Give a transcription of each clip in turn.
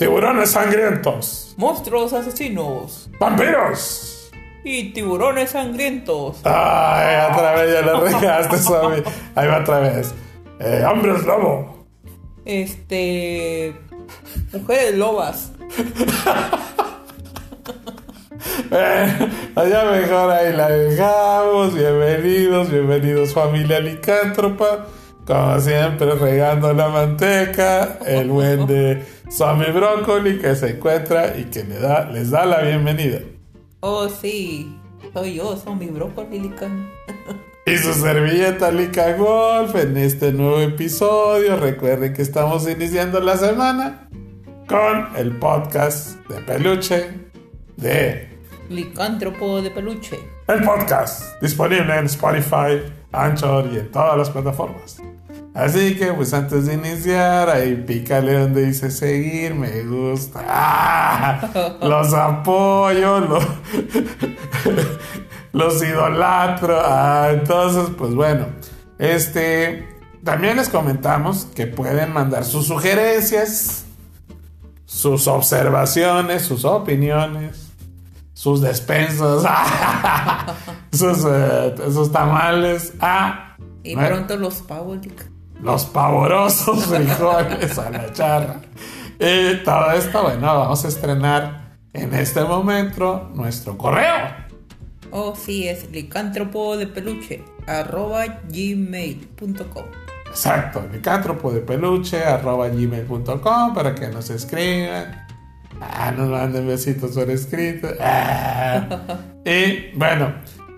tiburones sangrientos, monstruos asesinos vampiros. y tiburones sangrientos. Ay, otra vez ya lo regaste, Suami. Ahí va otra vez. Eh, hombres lobo. Este. Mujeres lobas. Eh, allá mejor ahí la dejamos. Bienvenidos, bienvenidos familia licántropa. Como siempre, regando la manteca. El buen de Swami Brócoli que se encuentra y que le da, les da la bienvenida. Oh, sí. Soy yo, soy mi brócoli lican. Y su servilleta Lica Golf en este nuevo episodio. Recuerden que estamos iniciando la semana con el podcast de peluche de Licántropo de peluche. el podcast disponible en Spotify, Anchor y en todas las plataformas. Así que pues antes de iniciar, ahí pícale donde dice seguir, me gusta. ¡Ah! Los apoyo, los, los idolatro. Ah, entonces, pues bueno, este también les comentamos que pueden mandar sus sugerencias, sus observaciones, sus opiniones, sus despensas, sus, eh, sus tamales a Y Bueno. pronto los lican. Los pavorosos frijoles a la charra. Y todo esto, bueno, vamos a estrenar en este momento nuestro correo. Oh, sí, es licántropo de peluche. Arroba gmail.com. Exacto, licántropo de peluche arroba gmail.com para que nos escriban. Ah, nos manden besitos por escrito. Ah. Y bueno,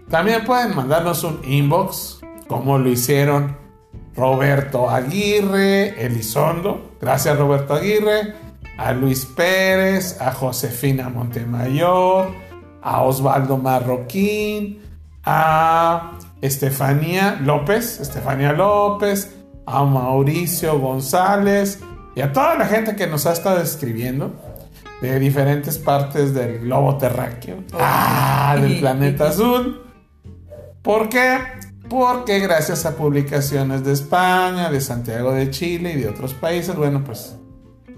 también pueden mandarnos un inbox como lo hicieron Roberto Aguirre, Elizondo. Gracias Roberto Aguirre. A Luis Pérez, a Josefina Montemayor, a Osvaldo Marroquín, a Estefanía López, Estefanía López, a Mauricio González y a toda la gente que nos ha estado escribiendo de diferentes partes del globo terráqueo, ah, del planeta azul. ¿Por qué? Porque gracias a publicaciones de España, de Santiago de Chile y de otros países, bueno, pues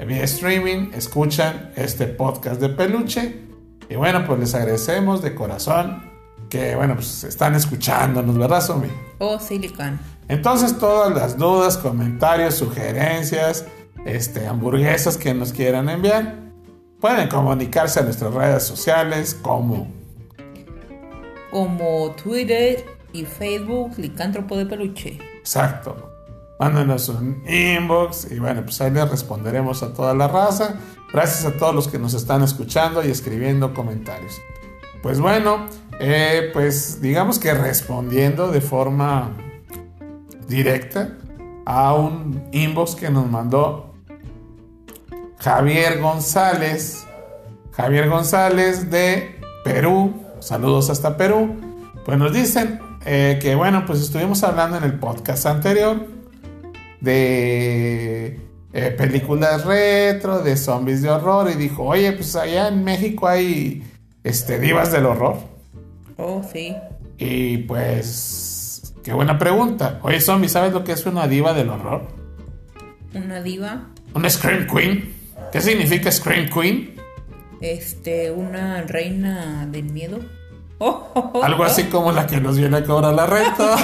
vía streaming escuchan este podcast de peluche. Y bueno, pues les agradecemos de corazón que, bueno, pues están escuchándonos, ¿verdad, Somi? Oh, sí, lican. Entonces, todas las dudas, comentarios, sugerencias, este, hamburguesas que nos quieran enviar, pueden comunicarse a nuestras redes sociales como Como Twitter y Facebook, licántropo de peluche. Exacto. Mándanos un inbox y bueno, pues ahí les responderemos a toda la raza. Gracias a todos los que nos están escuchando y escribiendo comentarios. Pues bueno, eh, pues digamos que respondiendo de forma directa a un inbox que nos mandó Javier González. Javier González de Perú. Saludos hasta Perú. Pues nos dicen eh, que bueno, pues estuvimos hablando en el podcast anterior de eh, películas retro, de zombies de horror y dijo, oye, pues allá en México hay este, divas del horror. Oh, sí. Y pues, qué buena pregunta. Oye, zombie, ¿sabes lo que es una diva del horror? Una diva. Una Scream Queen. ¿Qué significa Scream Queen? Este, una reina del miedo. Algo así como la que nos viene a cobrar la renta,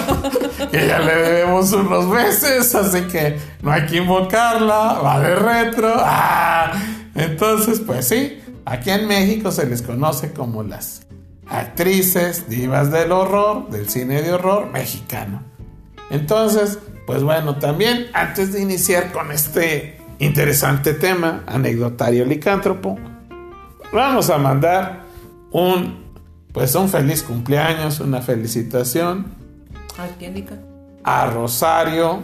que ya le debemos unos meses, así que no hay que invocarla, va de retro. Ah, entonces, pues sí, aquí en México se les conoce como las actrices divas del horror, del cine de horror mexicano. Entonces, pues bueno, también antes de iniciar con este interesante tema, anecdotario licántropo, vamos a mandar un pues un feliz cumpleaños, una felicitación ¿A quién, a Rosario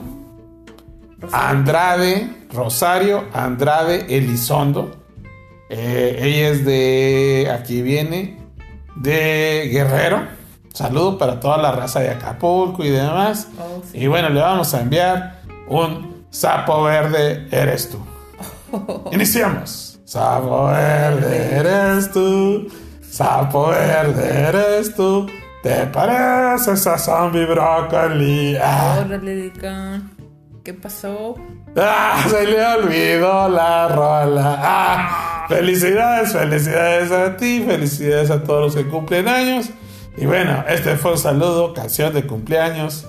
Andrade, Rosario Andrade Elizondo. Eh, ella es de, aquí viene, de Guerrero. Saludo para toda la raza de Acapulco y demás. Oh, sí. Y bueno, le vamos a enviar un sapo verde, eres tú. Iniciamos. Sapo verde, eres tú. Sapo verde, eres tú. Te pareces a zombie brócoli. Ah. Órale. ¿Qué pasó? ¡Ah! Se le olvidó la rola. ¡Ah! Felicidades, felicidades a ti, felicidades a todos los que cumplen años. Y bueno, este fue un saludo, canción de cumpleaños,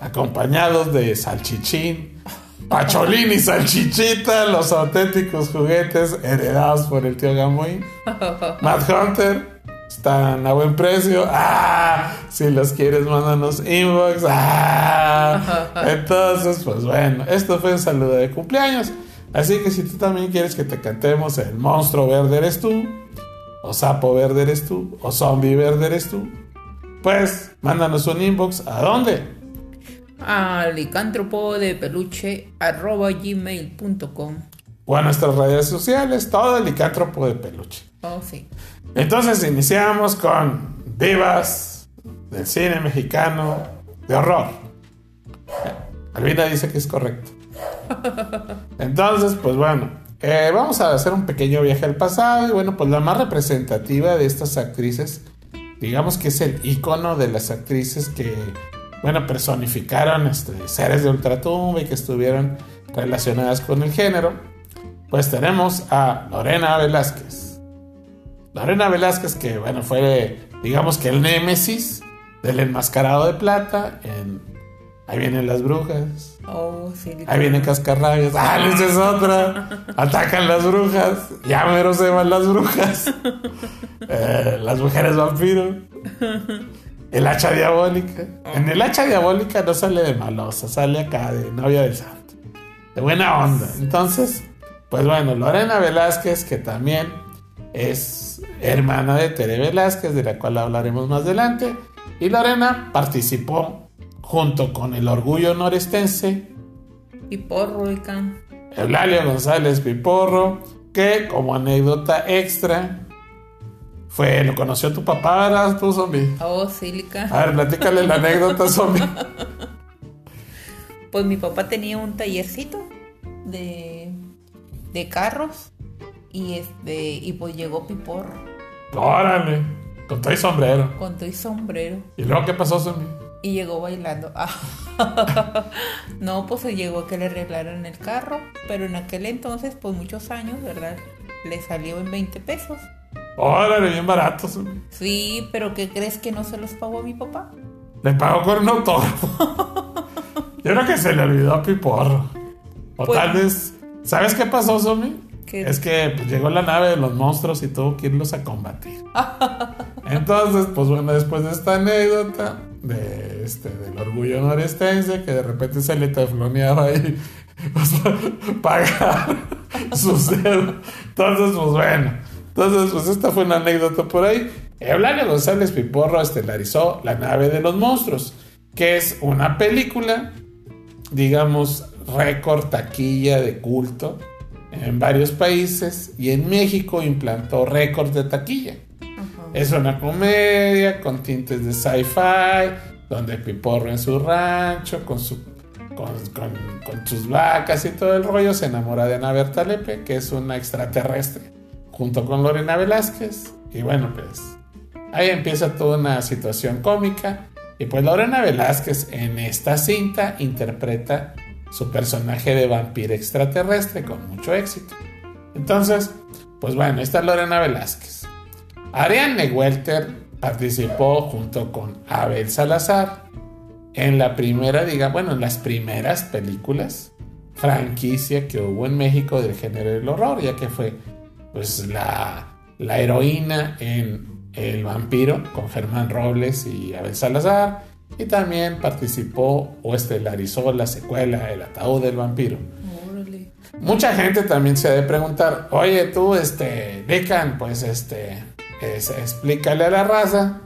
acompañados de Salchichín, Pacholín y Salchichita, los auténticos juguetes heredados por el tío Gamoy. Mad Hunter, están a buen precio. ¡Ah! Si los quieres, mándanos inbox. ¡Ah! Entonces, pues bueno, esto fue un saludo de cumpleaños. Así que si tú también quieres que te cantemos el monstruo verde eres tú, o sapo verde eres tú, o zombie verde eres tú, pues mándanos un inbox. ¿A dónde? A licántropo de peluche arroba gmail.com. O a nuestras redes sociales, todo licántropo de peluche. Oh, sí. Entonces iniciamos con divas del cine mexicano de horror. Albina dice que es correcto. Entonces, pues bueno, eh, vamos a hacer un pequeño viaje al pasado y bueno, pues la más representativa de estas actrices, digamos que es el icono de las actrices que, bueno, personificaron este, seres de ultratumba y que estuvieron relacionadas con el género, pues tenemos a Lorena Velázquez. Lorena Velázquez, que bueno, fue, digamos que el némesis del enmascarado de plata en Ahí vienen las brujas. Oh, sí. Ahí vienen cascarrabias. ¡Ah, esa es otra! Atacan las brujas. Ya mero se van las brujas. Eh, las mujeres vampiro. El hacha diabólica. En el hacha diabólica no sale de malosa, sale acá de novia del santo. De buena onda. Entonces, pues bueno, Lorena Velázquez, que también es hermana de Tere Velázquez, de la cual hablaremos más adelante. Y Lorena participó junto con el orgullo norestense. Piporro, Ican. Eulalio González Piporro, que como anécdota extra fue, lo conoció tu papá, ¿verdad tú, zombie? Oh, sílica. A ver, platícale la anécdota, zombie. Pues mi papá tenía un tallercito de, de carros y este y pues llegó Piporro. Órale, con todo y sombrero. Con todo y sombrero. ¿Y luego qué pasó, zombie? Y llegó bailando. no, pues se llegó a que le arreglaran el carro, pero en aquel entonces, pues muchos años, ¿verdad? Le salió en 20 pesos. Órale, bien barato. zombie. Sí, pero ¿qué crees que no se los pagó a mi papá? Le pagó con un autógrafo. Yo creo que se le olvidó a Piporro. O Pues- tal vez. ¿Sabes qué pasó? ¿Qué? Es que pues, llegó la nave de los monstruos y tuvo que irlos a combatir. Entonces, pues bueno, después de esta anécdota de este, del orgullo norestense, que de repente se le tefloneaba ahí pues, pagar sus deudas. Entonces, pues bueno. Entonces, pues esta fue una anécdota por ahí. Eulalio González Piporro estelarizó La nave de los monstruos, que es una película, digamos, récord taquilla de culto en varios países y en México implantó récord de taquilla. Es una comedia con tintes de sci-fi, donde Piporro en su rancho, con, su, con, con- con sus vacas y todo el rollo, se enamora de Ana Bertalepe, que es una extraterrestre, junto con Lorena Velázquez. Y bueno, pues ahí empieza toda una situación cómica. Y pues Lorena Velázquez en esta cinta interpreta su personaje de vampiro extraterrestre con mucho éxito. Entonces, pues bueno, esta es Lorena Velázquez. Ariane Welter participó junto con Abel Salazar en la primera, diga, bueno, en las primeras películas franquicia que hubo en México del género del horror, ya que fue pues la, la heroína en El vampiro con Germán Robles y Abel Salazar y también participó o estelarizó la secuela El ataúd del vampiro. Órale. Mucha gente también se ha de preguntar, oye tú, este, Decan, pues este, es- explícale a la raza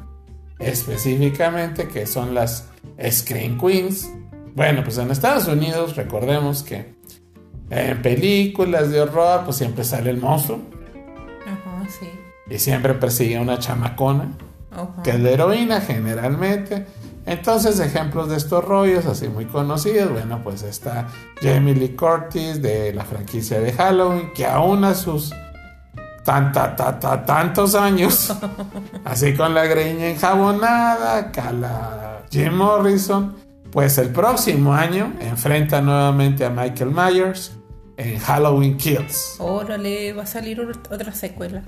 específicamente qué son las Screen Queens. Bueno, pues en Estados Unidos recordemos que en películas de horror pues siempre sale el monstruo sí. y siempre persigue a una chamacona que es la heroína generalmente. Entonces, ejemplos de estos rollos así muy conocidos, bueno, pues está Jamie Lee Curtis de la franquicia de Halloween, que aún a sus tan, ta, ta, ta- tantos años, así con la greña enjabonada, acá la Jim Morrison, pues el próximo año enfrenta nuevamente a Michael Myers en Halloween Kills. Órale, va a salir otra secuela.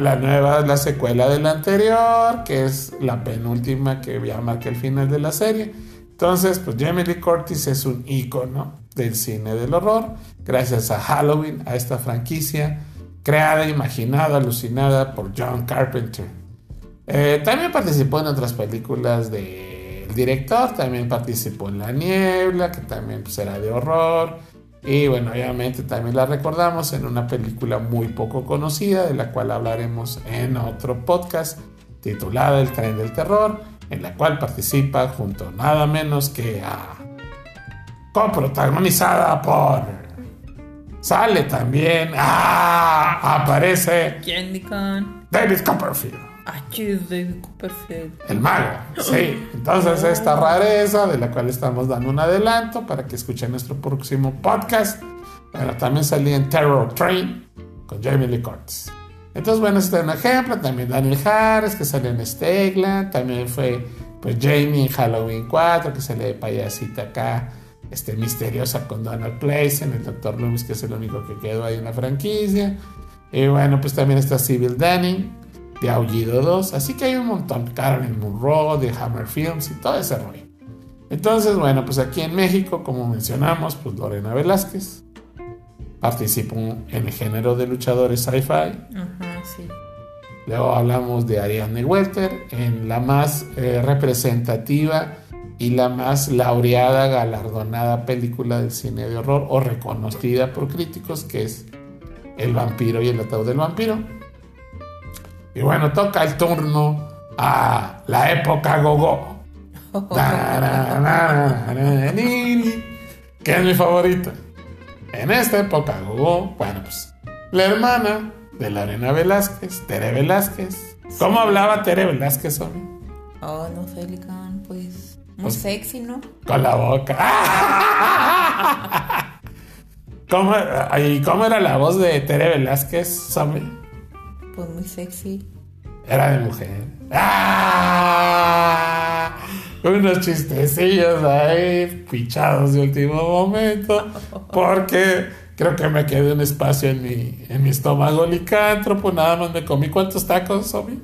la nueva, la secuela de la anterior, que es la penúltima que ya marca el final de la serie. Entonces, pues Jamie Lee Curtis es un ícono del cine del horror, gracias a Halloween, a esta franquicia creada, imaginada, alucinada por John Carpenter. Eh, también participó en otras películas del director, también participó en La Niebla, que también pues, era de horror. Y bueno, obviamente también la recordamos en una película muy poco conocida, de la cual hablaremos en otro podcast, titulada El tren del terror, en la cual participa junto nada menos que a... coprotagonizada por... Sale también... ¡Ah! Aparece... David Copperfield. Ah, David. El mago, sí. Entonces esta rareza de la cual estamos dando un adelanto para que escuchen nuestro próximo podcast. Pero también salí en Terror Train con Jamie Lee Curtis. Entonces, bueno, este es un ejemplo. También Daniel Harris, que salió en Stegla. También fue pues Jamie en Halloween 4, que sale de payasita acá. Este, misteriosa con Donald en el Dr. Loomis, que es el único que quedó ahí en la franquicia. Y bueno, pues también está Civil Danny de Aullido 2. Así que hay un montón. Carolyn Monroe, de Hammer Films y todo ese rollo. Entonces, bueno, pues aquí en México, como mencionamos, pues Lorena Velázquez participó en el género de luchadores sci-fi. Ajá, sí. Luego hablamos de Ariane Welter en la más eh, representativa y la más laureada, galardonada película del cine de horror o reconocida por críticos, que es El vampiro y el ataúd del vampiro. Y bueno, toca el turno a la época gogo. que es mi favorita. En esta época gogo, bueno, pues la hermana de la Arena Velázquez, Tere Velázquez. ¿Cómo hablaba Tere Velázquez, hombre? Oh, no sé, pues muy pues, sexy, ¿no? Con la boca. ¿Cómo, ¿Y cómo era la voz de Tere Velázquez, hombre? Pues muy sexy. Era de mujer. ¡Ah! Unos chistecillos ahí, pichados de último momento, porque creo que me quedé un espacio en mi, en mi estómago licántropo, nada más me comí cuántos tacos, Somi.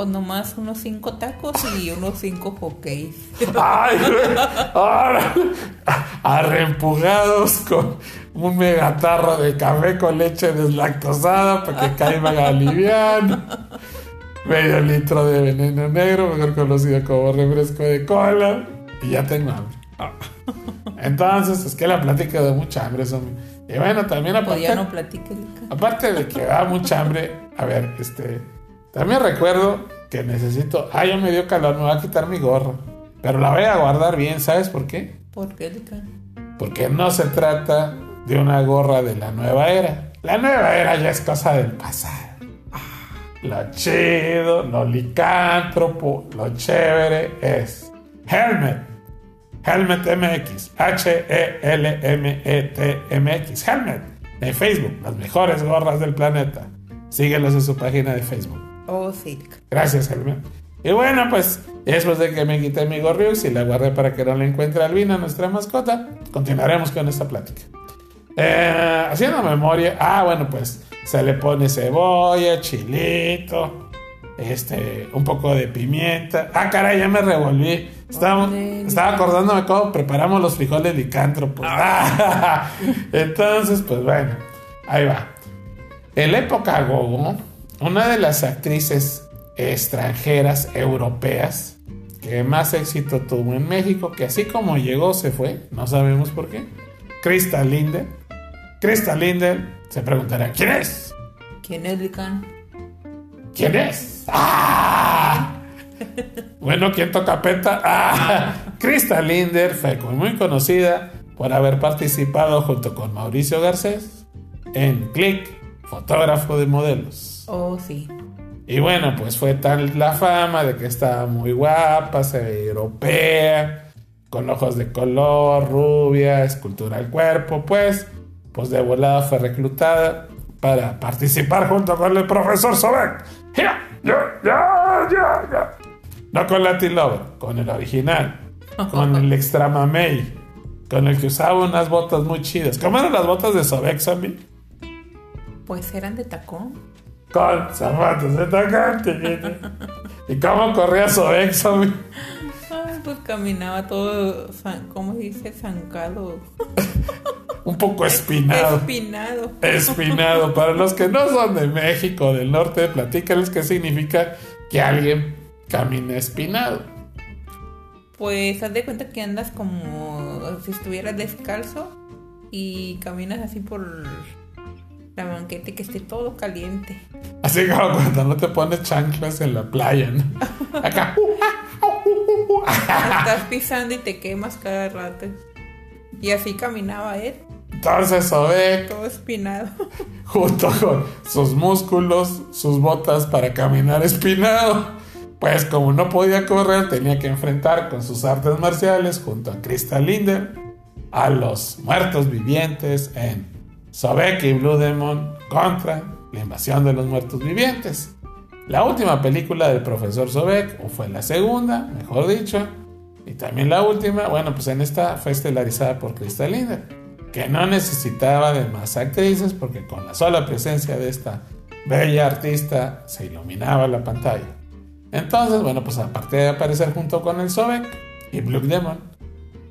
Pues nomás unos cinco tacos y unos cinco hockeys. ¡Ay! Ahora, arrempujados con un megatarro de café con leche deslactosada para que caiga aliviano. Medio litro de veneno negro, mejor conocido como refresco de cola. Y ya tengo hambre. Entonces, es que la plática da mucha hambre. Son... Y bueno, también aparte. ya no platique, Aparte de que da mucha hambre, a ver, este. También recuerdo que necesito. Ah, ya me dio calor, me voy a quitar mi gorro. Pero la voy a guardar bien, ¿sabes por qué? ¿Por qué, Porque no se trata de una gorra de la nueva era. La nueva era ya es cosa del pasado. Lo chido, lo licántropo, lo chévere es Helmet. Helmet MX. H-E-L-M-E-T-M-X. Helmet. En Facebook. Las mejores gorras del planeta. Síguelos en su página de Facebook. Oh, sí. Gracias, Helmet. Y bueno, pues después de que me quité mi gorriux y la guardé para que no la encuentre Albina, nuestra mascota, continuaremos con esta plática. Eh, haciendo memoria, ah, bueno, pues se le pone cebolla, chilito, este, un poco de pimienta. Ah, caray, ya me revolví. Estaba, estaba acordándome cómo preparamos los frijoles licántropos. Ah. Entonces, pues bueno, ahí va. En la época Gogo, una de las actrices extranjeras europeas que más éxito tuvo en México, que así como llegó se fue, no sabemos por qué, Krista Linder. Krista Linder se preguntará, ¿quién es? ¿Quién es, Lican? ¿Quién es? ¡Ah! bueno, ¿quién toca peta? ¡Ah! Krista Linder fue muy conocida por haber participado junto con Mauricio Garcés en Click, fotógrafo de modelos. Oh, sí. Y bueno, pues fue tal la fama de que estaba muy guapa, se ve europea, con ojos de color, rubia, escultura al cuerpo, pues pues de volada fue reclutada para participar junto con el profesor Sobek. Ya, ya, ya, ya, No con Latin Lover, con el original. con el extra mamey, con el que usaba unas botas muy chidas. ¿Cómo eran las botas de Sobek Zombie? Pues eran de tacón. Con zapatos de chiquito. ¿Y cómo corría Zombie? Ay, pues caminaba todo, ¿cómo se dice? Zancado. Un poco espinado. Espinado. Espinado. Para los que no son de México, del norte, platícales qué significa que alguien camina espinado. Pues haz de cuenta que andas como si estuvieras descalzo y caminas así por la banqueta y que esté todo caliente. Así como cuando no te pones chanclas en la playa, ¿no? Acá. Estás pisando y te quemas cada rato. Y así caminaba él, Entonces Sobek, todo espinado. junto con sus músculos, sus botas para caminar espinado, pues como no podía correr, tenía que enfrentar con sus artes marciales junto a Crystal Linder a los muertos vivientes en Sobek y Blue Demon contra la invasión de los muertos vivientes. La última película del profesor Sobek, o fue la segunda, mejor dicho, y también la última, bueno, pues en esta fue estelarizada por Crystal que no necesitaba de más actrices porque con la sola presencia de esta bella artista se iluminaba la pantalla. Entonces, bueno, pues aparte de aparecer junto con el Sobek y Blue Demon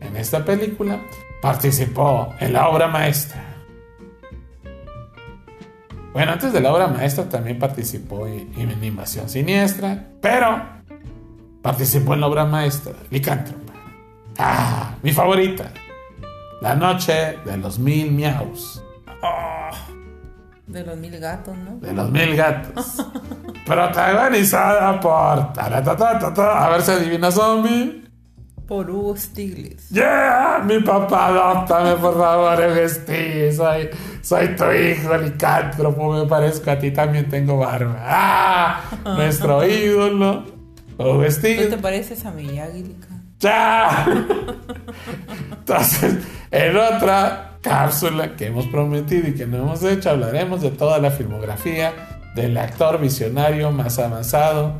en esta película, participó en la obra maestra. Bueno, antes de la obra maestra también participó en, Invasión Siniestra, pero participó en la obra maestra, Licántropa. Ah, mi favorita. La noche de los mil miaus. Ah, De los mil gatos, ¿no? de los mil gatos. Protagonizada por. A ver si adivina zombie. Por Hugo Stiglitz. Yeah, mi papá, adóptame por favor, Eugesti. Soy, soy tu hijo, licántropo. Me parezco a ti, también tengo barba. ¡Ah! Nuestro ídolo, Eugesti. ¿No te pareces a Miyagi, Lica? ¡Ya! Entonces, en otra cápsula que hemos prometido y que no hemos hecho, hablaremos de toda la filmografía del actor visionario más avanzado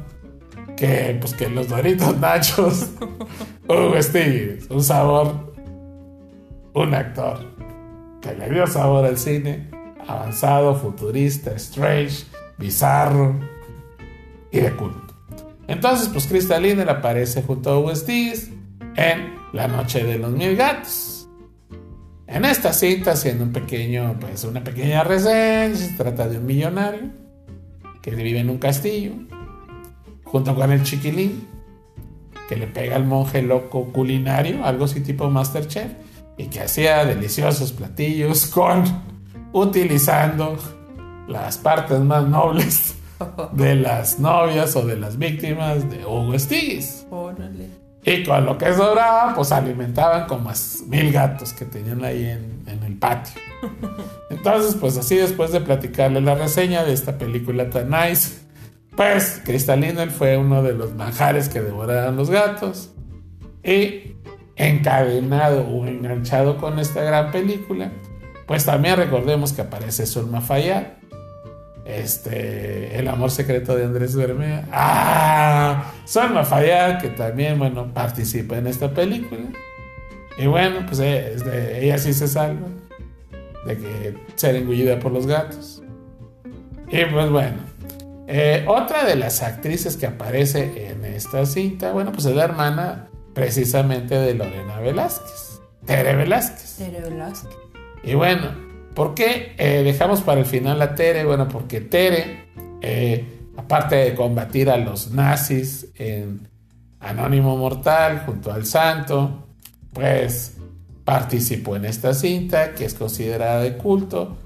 que, pues, que los Doritos Nachos. Hugo Stiglitz, un sabor, un actor que le dio sabor al cine, avanzado, futurista, strange, bizarro y de culto. Entonces, pues Crystal Linder aparece junto a Hugo Stiglitz en La Noche de los Mil Gatos. En esta cinta, haciendo un pequeño, pues una pequeña reseña, se trata de un millonario que vive en un castillo, junto con el chiquilín, que le pega al monje loco culinario, algo así tipo Masterchef, y que hacía deliciosos platillos con, utilizando las partes más nobles de las novias o de las víctimas de Hugo Stiglitz. Órale. Y con lo que sobraba, pues alimentaban como a mil gatos que tenían ahí en, en el patio. Entonces, pues así después de platicarle la reseña de esta película tan nice, pues Crystal Linder fue uno de los manjares que devoraban los gatos. Y encadenado o enganchado con esta gran película, pues también recordemos que aparece Zulma Fayad, este, El amor secreto de Andrés Bermea. ¡Ah! Salma Fayad, que también, bueno, participa en esta película. Y bueno, pues eh, este, ella sí se salva de que ser engullida por los gatos. Y pues bueno, eh, otra de las actrices que aparece en esta cinta, bueno, pues es la hermana precisamente de Lorena Velázquez, Tere Velázquez. Tere Velázquez. Y bueno, ¿por qué eh, dejamos para el final a Tere? Bueno, porque Tere, eh, aparte de combatir a los nazis en Anónimo Mortal junto al Santo, pues participó en esta cinta que es considerada de culto,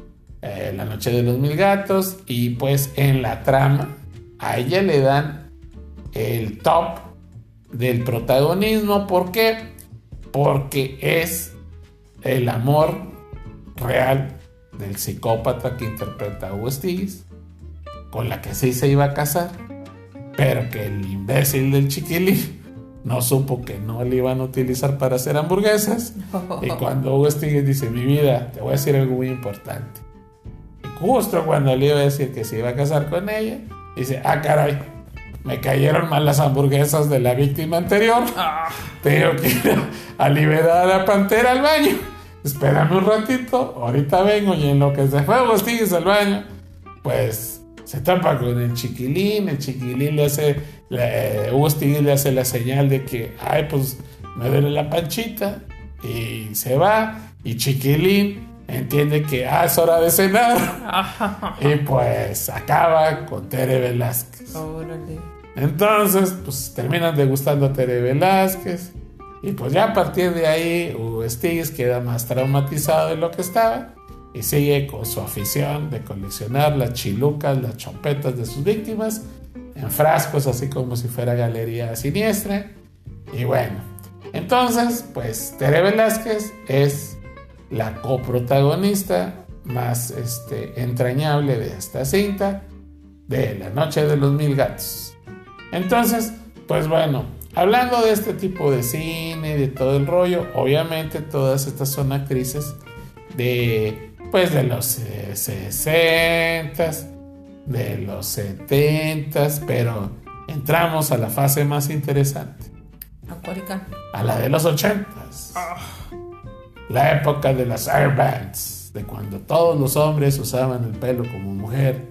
eh, La Noche de los Mil Gatos, y pues en la trama a ella le dan el top del protagonismo. ¿Por qué? Porque es el amor real del psicópata que interpreta a Hugo Stiglitz, con la que sí se iba a casar, pero que el imbécil del chiquilín no supo que no le iban a utilizar para hacer hamburguesas. Y cuando Hugo Stiglitz dice, mi vida, te voy a decir algo muy importante. Justo cuando le iba a decir que se iba a casar con ella, dice, ah, caray, me cayeron mal las hamburguesas de la víctima anterior. Tengo que ir a liberar a la pantera al baño. Espérame un ratito, ahorita vengo y en lo que se fue Agustín al baño, pues se tapa con el chiquilín, el chiquilín le hace, le, le hace la señal de que, ay, pues me duele la panchita y se va y chiquilín entiende que ah, es hora de cenar y pues acaba con Tere Velázquez. Entonces, pues terminan degustando a Tere Velázquez y pues ya a partir de ahí Hugo Stigs queda más traumatizado de lo que estaba y sigue con su afición de coleccionar las chilucas, las chompetas de sus víctimas en frascos, así como si fuera galería siniestra. Y bueno, entonces, pues Tere Velázquez es la coprotagonista más este, entrañable de esta cinta, de La Noche de los Mil Gatos. Entonces, pues bueno, hablando de este tipo de cine, de todo el rollo, obviamente todas estas son actrices de pues de los 60, de los 70, pero entramos a la fase más interesante. A la de los 80. La época de las airbands, de cuando todos los hombres usaban el pelo como mujer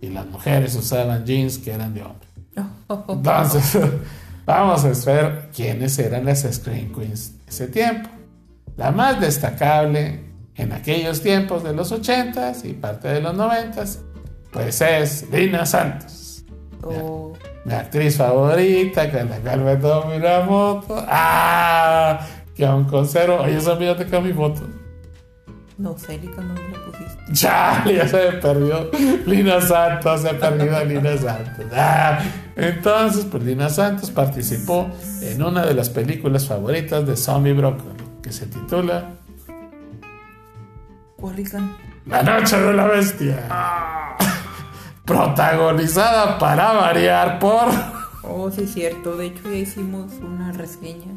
y las mujeres usaban jeans que eran de hombre. Entonces, vamos a ver quiénes eran las Screen Queens de ese tiempo. La más destacable en aquellos tiempos de los 80s y parte de los 90s, pues es Lina Santos. Oh. Mi, actriz favorita, que la cual me tomo una. ¡Ah! Que aún conservo. Oye, esa mira te mi foto. No sé, cuando me la pusiste. Ya, ya se me perdió. Lina Santos, se ha perdido a Lina Santos. Ah, entonces, pues Lina Santos participó en una de las películas favoritas de Zombie Broccoli, que se titula la noche de la bestia. Ah. Protagonizada para variar por... Oh, sí, es cierto. De hecho, ya hicimos una reseña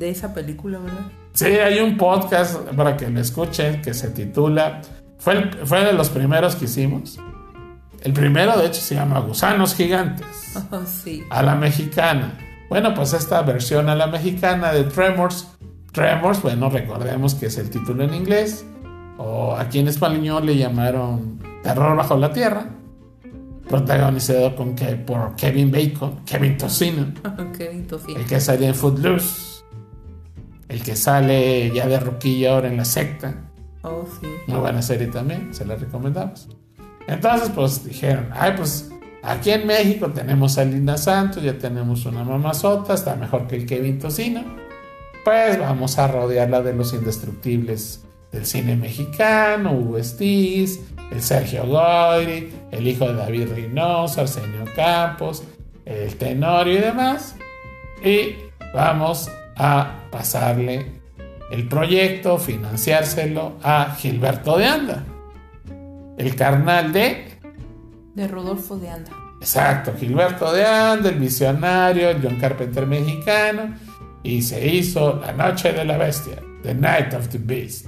de esa película, ¿verdad? Sí, hay un podcast para que me escuchen que se titula... Fue, fue de los primeros que hicimos. El primero, de hecho, se llama Gusanos Gigantes. Oh, sí. A la mexicana. Bueno, pues esta versión a la mexicana de Tremors. Tremors, bueno, recordemos que es el título en inglés o aquí en español le llamaron Terror bajo la tierra, protagonizado con que, por Kevin Bacon, Kevin Tocino, Kevin Tocino. el que sale en Footloose, el que sale ya de roquilla ahora en la secta. Oh, sí. Muy buena serie también, se la recomendamos. Entonces, pues dijeron, ay, pues aquí en México tenemos a Linda Santos, ya tenemos una mamazota, está mejor que el Kevin Tocino. Pues vamos a rodearla de los indestructibles del cine mexicano, Hugo Stiz, el Sergio Goyri, el hijo de David Reynoso, Arsenio Campos, el Tenorio y demás. Y vamos a pasarle el proyecto, financiárselo a Gilberto de Anda, el carnal de... De Rodolfo de Anda. Exacto, Gilberto de Anda, el visionario, el John Carpenter mexicano, y se hizo La Noche de la Bestia, The Night of the Beast.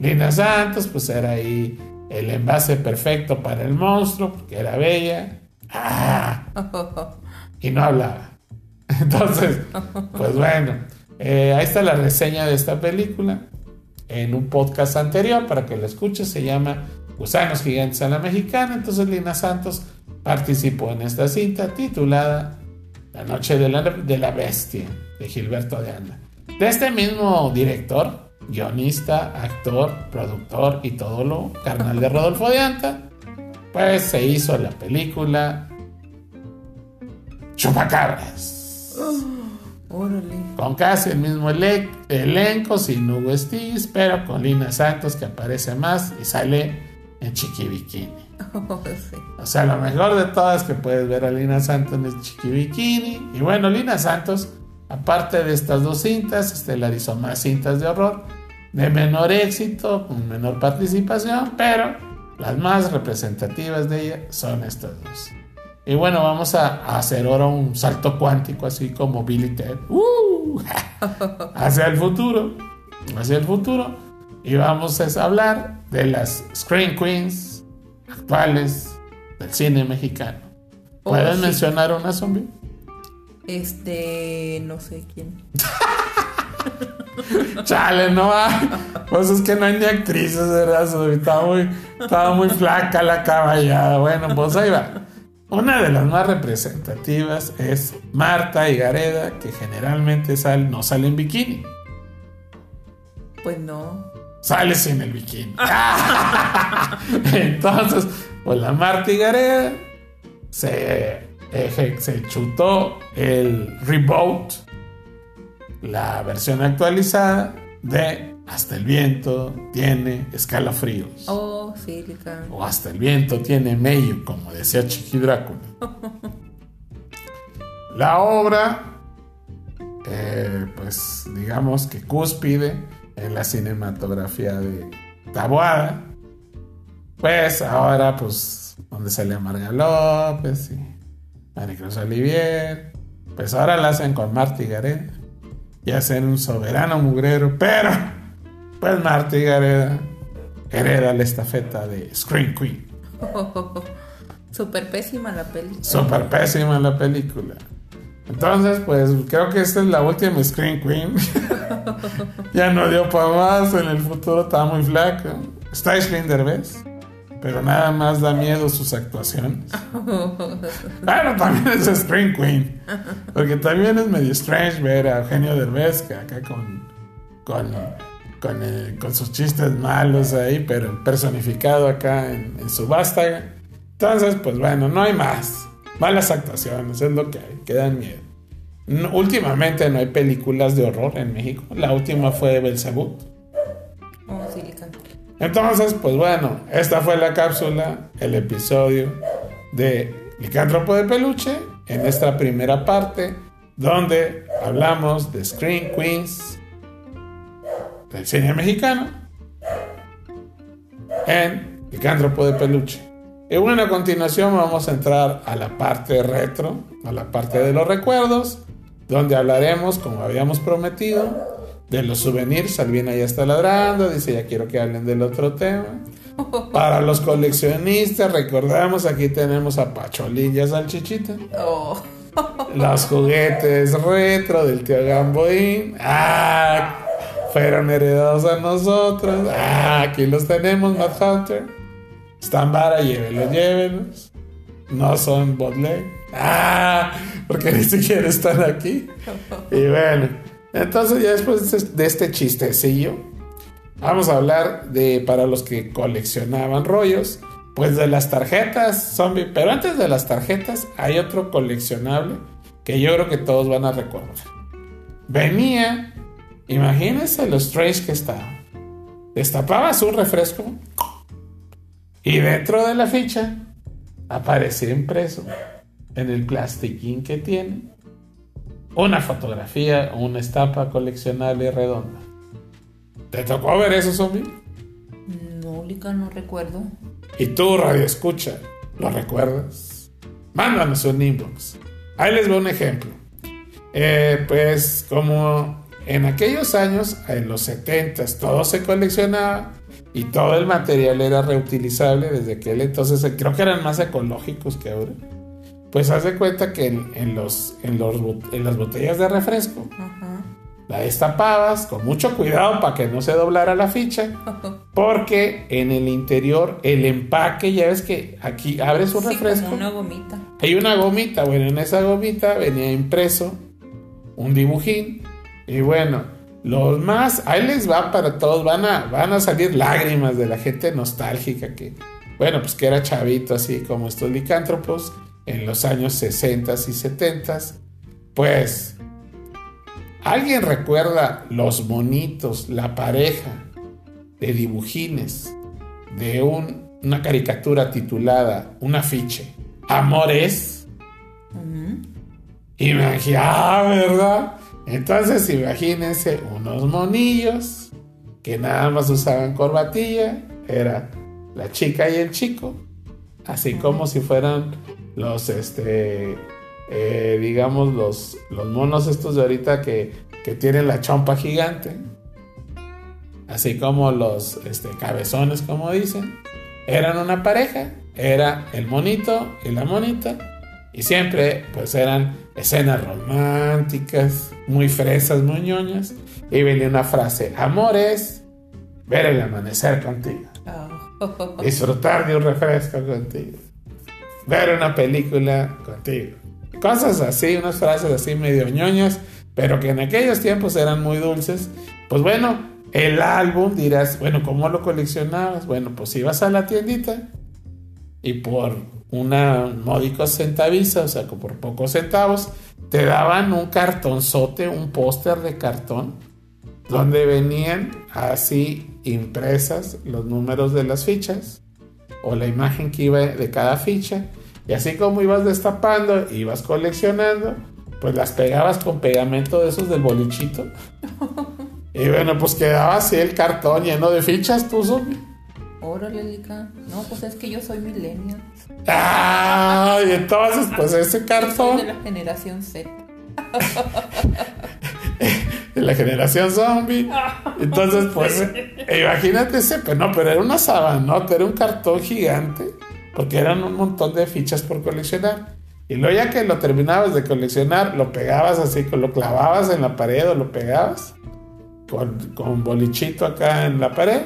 Lina Santos, pues era ahí el envase perfecto para el monstruo, porque era bella. ¡Ah! Y no hablaba. Entonces, pues bueno, eh, ahí está la reseña de esta película en un podcast anterior para que lo escuches. Se llama Gusanos Gigantes a la Mexicana. Entonces, Lina Santos participó en esta cinta titulada La Noche de la, de la Bestia de Gilberto de Anda. De este mismo director, guionista, actor, productor y todo lo carnal de Rodolfo de Anta, pues se hizo la película Chupacabras. Con casi el mismo elenco, sin Hugo Stiz, pero con Lina Santos que aparece más y sale en Chiqui Bikini. O sea, lo mejor de todo es que puedes ver a Lina Santos en Chiqui Bikini. Y bueno, Lina Santos, aparte de estas dos cintas, estelarizó más cintas de horror de menor éxito, con menor participación, pero las más representativas de ella son estas dos. Y bueno, vamos a, hacer ahora un salto cuántico, así como Billy Ted, ¡Uh! hacia el futuro, hacia el futuro. Y vamos a hablar de las Screen Queens actuales del cine mexicano. Oh, ¿Puedes sí. mencionar una zombie? Este, no sé quién. Chale, no va. Pues es que no hay ni actrices, ¿verdad? Estaba muy, estaba muy flaca la caballada. Bueno, pues ahí va. Una de las más representativas es Marta Higareda, que generalmente sale, no sale en bikini. Pues no. Sale sin el bikini. Entonces, pues la Marta Higareda se, eje- se chutó el reboot, la versión actualizada de Hasta el viento tiene escalofríos. Oh, sí, Lican. O hasta el viento tiene medio, como decía Chiqui Drácula. La obra, eh, pues digamos que cúspide en la cinematografía de Taboada. Pues ahora, pues, donde sale Marga López y Maricruz Olivier. Pues ahora la hacen con Marta Gareda. Y hacen un soberano mugrero, pero, pues Marta Gareda hereda la estafeta de Scream Queen. Súper pésima la peli. Súper pésima la película. Entonces, pues creo que esta es la última Scream Queen. ya no dio para más. En el futuro está muy flaca. Está Aislinn Derbez. Pero nada más da miedo sus actuaciones. Bueno, también es Scream Queen. Porque también es medio strange ver a Eugenio Derbez que acá con, con, con, eh, con sus chistes malos ahí, pero personificado acá en, en su vástaga. Entonces, pues bueno, no hay más. Malas actuaciones, es lo que hay, que dan miedo. No- últimamente no hay películas de horror en México. La última fue Belzebut. Oh, sí. Entonces, pues bueno, esta fue la cápsula, el episodio de Licántropo de Peluche, en esta primera parte, donde hablamos de Screen Queens del cine mexicano en Licántropo de Peluche. Y bueno, a continuación vamos a entrar a la parte retro, a la parte de los recuerdos, donde hablaremos, como habíamos prometido, de los souvenirs. Salvina ya está ladrando, dice ya quiero que hablen del otro tema. Para los coleccionistas, recordamos, aquí tenemos a Pacholín y a Salchichita. Oh. Los juguetes retro del tío Gamboín. Ah, fueron heredados a nosotros. Ah, aquí los tenemos, Mad Hunter. Están vara, llévelos, llévelos. No son bootleg. Ah, porque ni siquiera están aquí. Y bueno, entonces ya después de este chistecillo, vamos a hablar de, para los que coleccionaban rollos, pues de las tarjetas zombie. Pero antes de las tarjetas hay otro coleccionable que yo creo que todos van a recordar. Venía, imagínense lo strange que estaba. Destapabas un refresco y dentro de la ficha aparecía impreso en el plastiquín que tiene una fotografía o una estampa coleccionable redonda. ¿Te tocó ver eso, zombie? No, Lican, no recuerdo. Y tú, Radio Escucha, ¿lo recuerdas? Mándanos un inbox. Ahí les voy un ejemplo. Eh, pues como en aquellos años, en los 70 todo se coleccionaba y todo el material era reutilizable desde aquel entonces, creo que eran más ecológicos que ahora. Pues haz de cuenta que en, en los, en, los, en las botellas de refresco la destapabas con mucho cuidado para que no se doblara la ficha. Porque en el interior, el empaque, ya ves que aquí abres un Sí, refresco. como una gomita. Hay una gomita. Bueno, en esa gomita venía impreso un dibujín. Y bueno, los más, ahí les va para todos. Van a, van a salir lágrimas de la gente nostálgica que, bueno, pues que era chavito así como estos licántropos en los años 60 y 70. Pues ¿Alguien recuerda los monitos, la pareja de dibujines de un- una caricatura titulada Un afiche? Amores. Ujú. Imagínate, ah, ¿verdad? Entonces imagínense unos monillos que nada más usaban corbatilla, era la chica y el chico, así como si fueran los, este, eh, digamos, los, los monos estos de ahorita que, que tienen la chompa gigante, así como los este, cabezones, como dicen, eran una pareja, era el monito y la monita, Y siempre, pues eran escenas románticas, muy fresas, muy ñoñas. Y venía una frase: Amor es ver el amanecer contigo. Oh. Disfrutar de un refresco contigo. Ver una película contigo. Cosas así, unas frases así medio ñoñas, pero que en aquellos tiempos eran muy dulces. Pues bueno, el álbum dirás, bueno, ¿cómo lo coleccionabas? Bueno, pues ibas a la tiendita y por una módico centaviza, o sea, por pocos centavos, te daban un cartonzote, un póster de cartón, donde venían así impresas los números de las fichas o la imagen que iba de cada ficha. Y así como ibas destapando, ibas coleccionando, pues las pegabas con pegamento de esos del bolichito. Y bueno, pues quedaba así el cartón lleno de fichas, tú, zombie. Órale, Lica. No, pues es que yo soy millennial. Ah, y entonces, pues ese Soy de cartón la generación Z. de la generación zombie. Entonces, pues, imagínate ese, pero no, pero era una sabanota, era un cartón gigante, porque eran un montón de fichas por coleccionar. Y luego ya que lo terminabas de coleccionar, lo pegabas así, lo clavabas en la pared o lo pegabas con, con bolichito acá en la pared.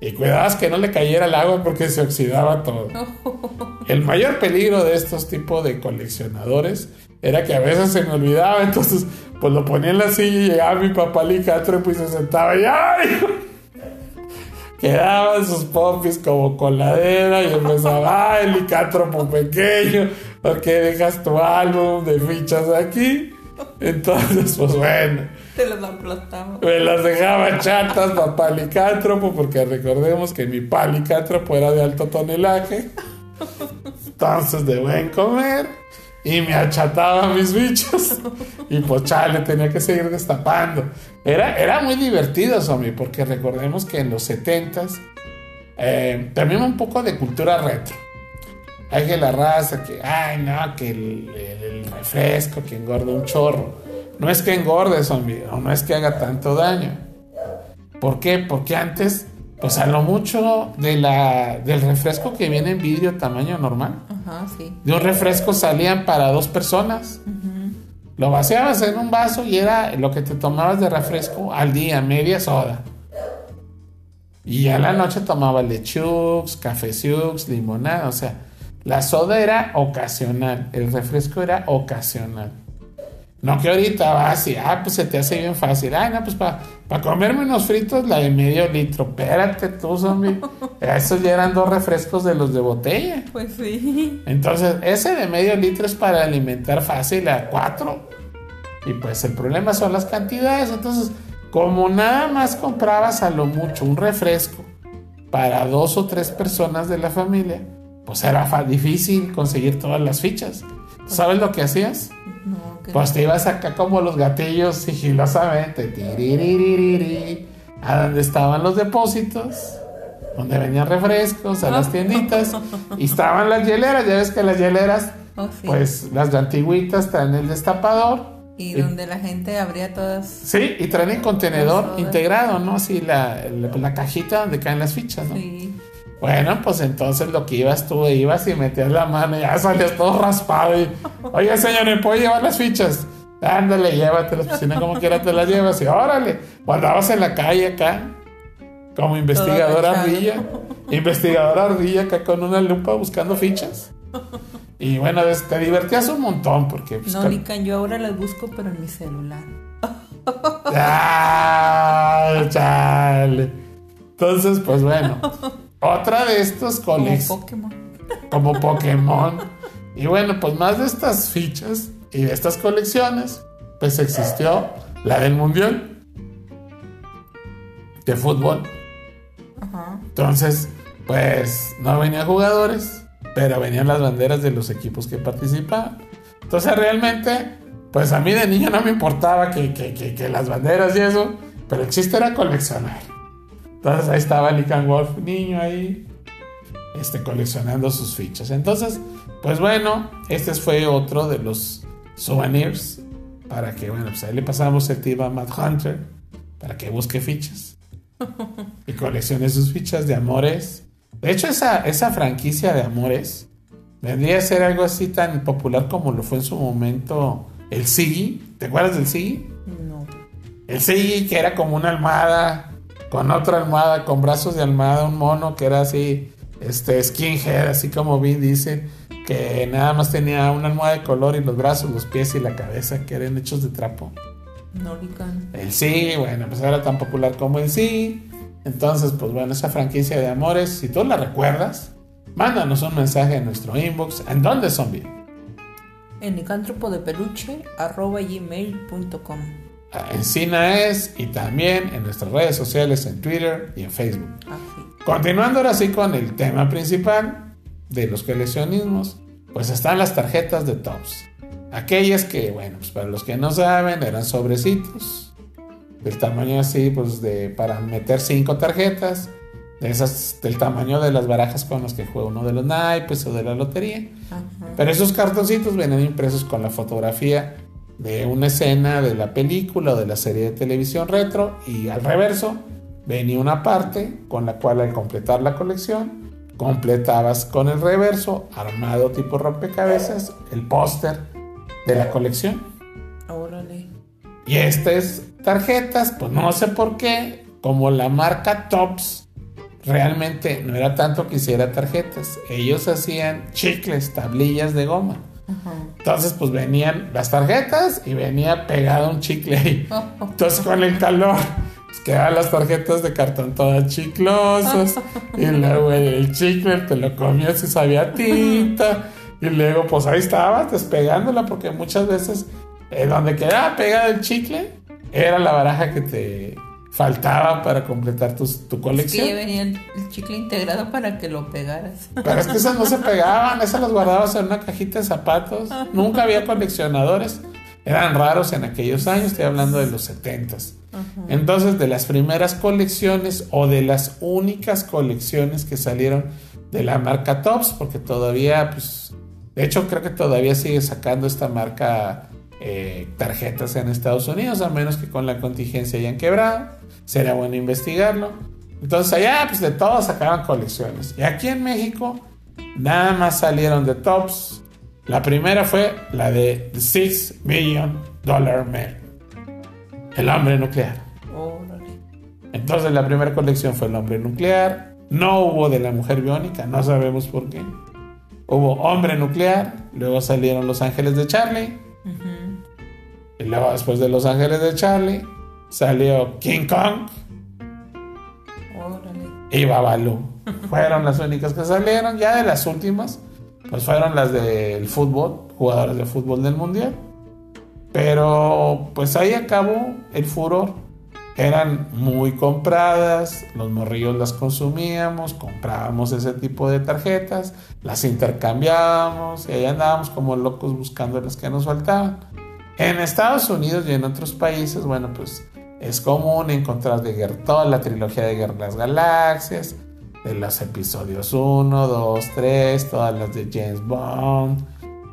Y cuidabas que no le cayera el agua porque se oxidaba todo. El mayor peligro de estos tipos de coleccionadores era que a veces se me olvidaba, entonces pues lo ponía en la silla y llegaba mi papá licántropo y se sentaba y ¡ay! Quedaban sus popis como coladera y empezaba, ¡ay, licántropo pequeño! ¿Por qué dejas tu álbum de fichas aquí? Entonces, pues bueno, Te los aplastaba. me las dejaba chatas papá licántropo, porque recordemos que mi papá licántropo era de alto tonelaje. Entonces, de buen comer. Y me achataba mis bichos. Y pues chale, tenía que seguir destapando. Era, era muy divertido, Somi, porque recordemos que en los 70s eh, también un poco de cultura retro. Hay que la raza que, ay, no, que el, el- el refresco que engorda un chorro. No es que engorde, zombie, o no es que haga tanto daño. ¿Por qué? Porque antes, pues a lo mucho de la, del refresco que viene en vidrio tamaño normal, Ajá, sí. de un refresco salían para dos personas. Lo vaciabas en un vaso y era lo que te tomabas de refresco al día, media soda. Y en la noche tomaba lechux, cafeciux, limonada, o sea, la soda era ocasional, el refresco era ocasional. No que ahorita vas y, ah, pues se te hace bien fácil. Ay, no, pues para comerme unos fritos, la de medio litro. Espérate tú, zombie. Esos ya eran dos refrescos de los de botella. Pues sí. Entonces, ese de medio litro es para alimentar fácil a cuatro. Y pues el problema son las cantidades. Entonces, como nada más comprabas a lo mucho un refresco para dos o tres personas de la familia, pues era difícil conseguir todas las fichas. ¿Sabes lo que hacías? No, que Pues te ibas acá como los gatillos sigilosamente, a donde estaban los depósitos, donde venían refrescos, a las tienditas, y estaban las hieleras, ya ves que las hieleras, Oh, sí. pues las de antiguitas traen el destapador, y donde la gente abría todas. sí, y traen el contenedor integrado, ¿no? Así la, la, la cajita donde caen las fichas, ¿no? Sí. Bueno, pues entonces lo que ibas tú, ibas y metías la mano y ya salías todo raspado y, oye señor, ¿me puedo llevar las fichas? Ándale, llévatelas, pues si no como quiera te las llevas y órale. O andabas en la calle acá, como investigadora ardilla, investigadora ardilla acá con una lupa buscando fichas. Y bueno, te divertías un montón porque... Pues, No, Lican, yo ahora las busco, pero en mi celular. Ah, chale. Entonces, pues bueno, otra de estos Como colex Pokémon. como Pokémon. Y bueno, pues más de estas fichas y de estas colecciones, pues existió la del Mundial de fútbol. Ajá. Entonces, pues no venían jugadores, pero venían las banderas de los equipos que participaban. Entonces realmente, pues a mí de niño no me importaba que, que- que- que las banderas y eso, pero el chiste era coleccionar. Entonces ahí estaba Lican Wolf, niño ahí, este, coleccionando sus fichas. Entonces, pues bueno, este fue otro de los souvenirs para que, bueno, pues ahí le pasamos el tip a Matt Hunter para que busque fichas y coleccione sus fichas de amores. De hecho, esa, esa franquicia de amores vendría a ser algo así tan popular como lo fue en su momento el Sigi. ¿Te acuerdas del Sigi? No. El Sigi que era como una almohada con otra almohada, con brazos de almohada, un mono que era así, este skinhead, así como Vin dice, que nada más tenía una almohada de color y los brazos, los pies y la cabeza que eran hechos de trapo. No, Lican. El sí, bueno, pues era tan popular como el sí. Entonces, pues bueno, esa franquicia de amores, si tú la recuerdas, mándanos un mensaje en nuestro inbox. ¿En dónde son bien? En licántropo de peluche arroba gmail.com. En Cina es y también en nuestras redes sociales en Twitter y en Facebook. Así. Continuando ahora sí con el tema principal de los coleccionismos, pues están las tarjetas de tops. Aquellas que, bueno, pues para los que no saben, eran sobrecitos. Del tamaño así, pues de para meter cinco tarjetas. De esas, del tamaño de las barajas con las que juega uno de los naipes o de la lotería. Ajá. Pero esos cartoncitos venían impresos con la fotografía de una escena de la película o de la serie de televisión retro y al reverso venía una parte con la cual al completar la colección completabas con el reverso armado tipo rompecabezas el póster de la colección. Órale. Y estas tarjetas, pues no sé por qué, como la marca Tops realmente no era tanto que hiciera tarjetas, ellos hacían chicles, tablillas de goma. Entonces, pues venían las tarjetas y venía pegado un chicle. Entonces, con el calor, pues quedaban las tarjetas de cartón todas chiclosas. y luego el chicle te lo comías y sabía tinta. Y luego, pues ahí estabas despegándola, porque muchas veces eh, donde quedaba pegado el chicle era la baraja que te faltaba para completar tus- tu Es que colección. ya venía el, el chicle integrado para que lo pegaras. Pero es que esas no se pegaban, esas las guardabas en una cajita de zapatos. Nunca había coleccionadores. Eran raros en aquellos años, estoy hablando de los 70s. Entonces, de las primeras colecciones o de las únicas colecciones que salieron de la marca Tops, porque todavía, pues, de hecho creo que todavía sigue sacando esta marca eh, tarjetas en Estados Unidos, a menos que con la contingencia hayan quebrado. Sería bueno investigarlo. Entonces allá, pues de todo sacaban colecciones. Y aquí en México, nada más salieron de tops. La primera fue la de The Six Million Dollar Man. El hombre nuclear. Entonces la primera colección fue el hombre nuclear. No hubo de la mujer biónica, no sabemos por qué. Hubo hombre nuclear, luego salieron los ángeles de Charlie. Y luego después de los ángeles de Charlie, salió King Kong Órale. y Babalu. Fueron las únicas que salieron. Ya de las últimas, pues fueron las del fútbol, jugadores de fútbol del mundial. Pero pues ahí acabó el furor. Eran muy compradas, los morrillos las consumíamos, comprábamos ese tipo de tarjetas, las intercambiábamos y ahí andábamos como locos buscando las que nos faltaban. En Estados Unidos y en otros países, bueno, pues es común encontrar de guerra, toda la trilogía de Guerra de las Galaxias, de los episodios 1, 2, 3, todas las de James Bond,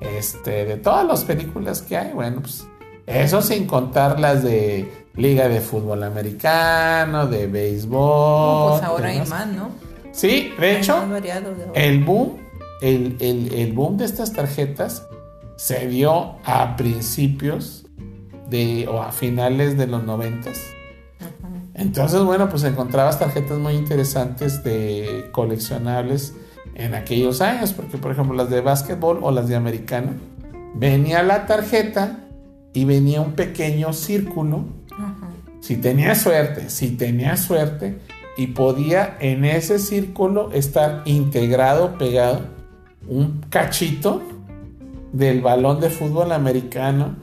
este, de todas las películas que hay, bueno, pues eso sin contar las de Liga de Fútbol Americano, de béisbol. Pues ahora hay más, ¿no? Sí, de Hay hecho, de el boom, el, el- el boom de estas tarjetas se dio a principios de o a finales de los noventas. Entonces, bueno, pues encontrabas tarjetas muy interesantes de coleccionables en aquellos años, porque por ejemplo las de básquetbol o las de americano, venía la tarjeta y venía un pequeño círculo Ajá. si tenía suerte, si tenía suerte, y podía en ese círculo estar integrado, pegado, un cachito del balón de fútbol americano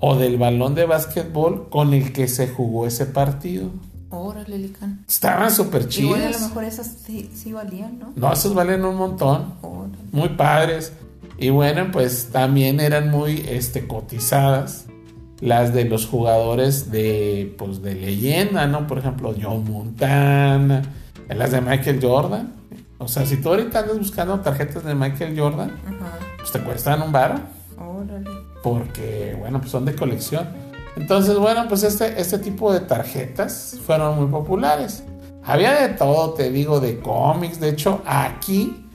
o del balón de básquetbol con el que se jugó ese partido. Órale. Estaban súper Igual a lo mejor esas sí, sí valían, ¿no? No, esos valen un montón. Órale. muy padres. Y bueno, pues también eran muy este, cotizadas las de los jugadores de, pues, de leyenda, ¿no? Por ejemplo, John Montana, las de Michael Jordan. O sea, si tú ahorita andas buscando tarjetas de Michael Jordan, Ajá. pues te cuestan un baro, Órale. porque, bueno, pues son de colección. Entonces, bueno, pues este, este tipo de tarjetas fueron muy populares. Había de todo, te digo, de cómics. De hecho, aquí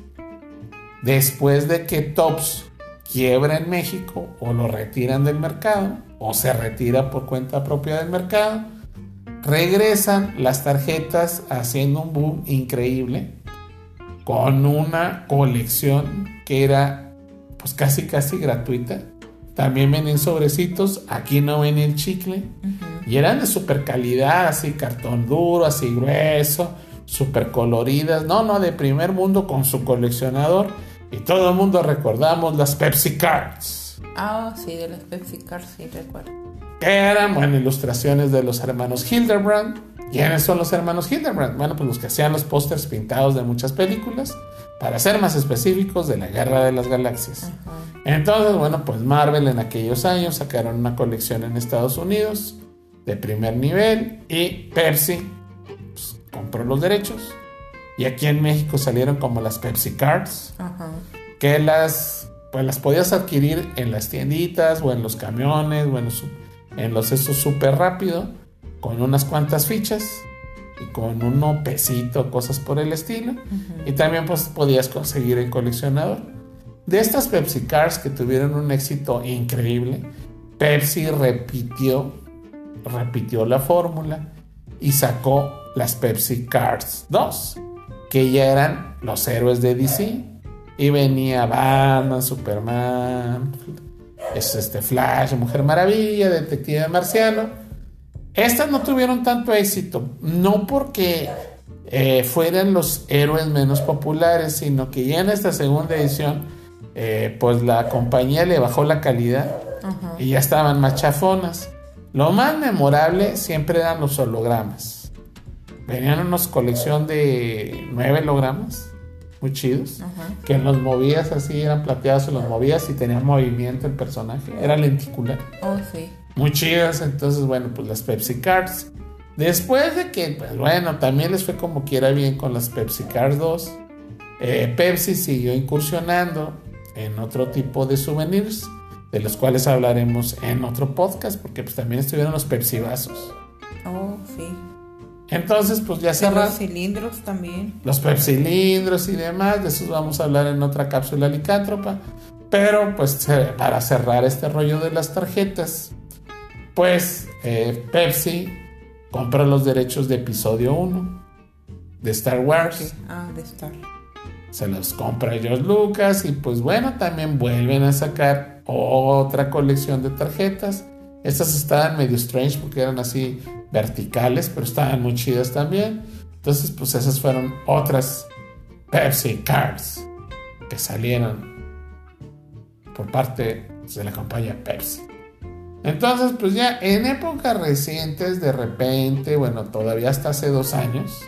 después de que Tops quiebra en México o lo retiran del mercado o se retira por cuenta propia del mercado, regresan las tarjetas haciendo un boom increíble con una colección que era pues casi casi gratuita. También venían sobrecitos, aquí no ven el chicle. Y eran de super calidad, así cartón duro, así grueso, super coloridas. No, no, de primer mundo con su coleccionador. Y todo el mundo recordamos las Pepsi Cards. Ah, sí, de las Pepsi Cards, sí, recuerdo. Que eran, bueno, ilustraciones de los hermanos Hildebrand. ¿Quiénes son los hermanos Hildebrand? Bueno, pues los que hacían los pósters pintados de muchas películas. Para ser más específicos, de la Guerra de las Galaxias. Entonces, bueno, pues Marvel en aquellos años sacaron una colección en Estados Unidos de primer nivel y Pepsi pues, compró los derechos. Y aquí en México salieron como las Pepsi Cards, que las, pues las podías adquirir en las tienditas o en los camiones o en los, en los esos súper rápido, con unas cuantas fichas y con un pesito, cosas por el estilo. Y también pues podías conseguir el coleccionador. De estas Pepsi Cards que tuvieron un éxito increíble, Pepsi repitió, repitió la fórmula y sacó las Pepsi Cards 2, que ya eran los héroes de DC. Y venía Batman, Superman, es este Flash, Mujer Maravilla, Detective Marciano. Estas no tuvieron tanto éxito, no porque eh, fueran los héroes menos populares, sino que ya en esta segunda edición, eh, pues la compañía le bajó la calidad y ya estaban más chafonas. Lo más memorable siempre eran los hologramas. Venían una colección de nueve hologramas, muy chidos, que los movías así, eran plateados, los movías y tenía movimiento el personaje, era lenticular. Oh, sí. Muy chidas, entonces bueno, pues las Pepsi Cards. Después de que, pues bueno, también les fue como quiera bien con las Pepsi Cards 2, eh, Pepsi siguió incursionando en otro tipo de souvenirs de los cuales hablaremos en otro podcast, porque pues también estuvieron los Pepsi vasos. Oh, sí. Entonces, pues ya se Los cilindros también. Los cilindros y demás, de esos vamos a hablar en otra cápsula licántropa. Pero, pues, para cerrar este rollo de las tarjetas, pues eh, Pepsi compra los derechos de episodio 1 de Star Wars. Ah, de Star. Se los compra George Lucas y pues bueno, también vuelven a sacar otra colección de tarjetas. Estas estaban medio strange porque eran así verticales, pero estaban muy chidas también. Entonces, pues esas fueron otras Pepsi Cards que salieron por parte de la compañía Pepsi. Entonces, pues ya en épocas recientes, de repente, bueno, todavía hasta hace dos años,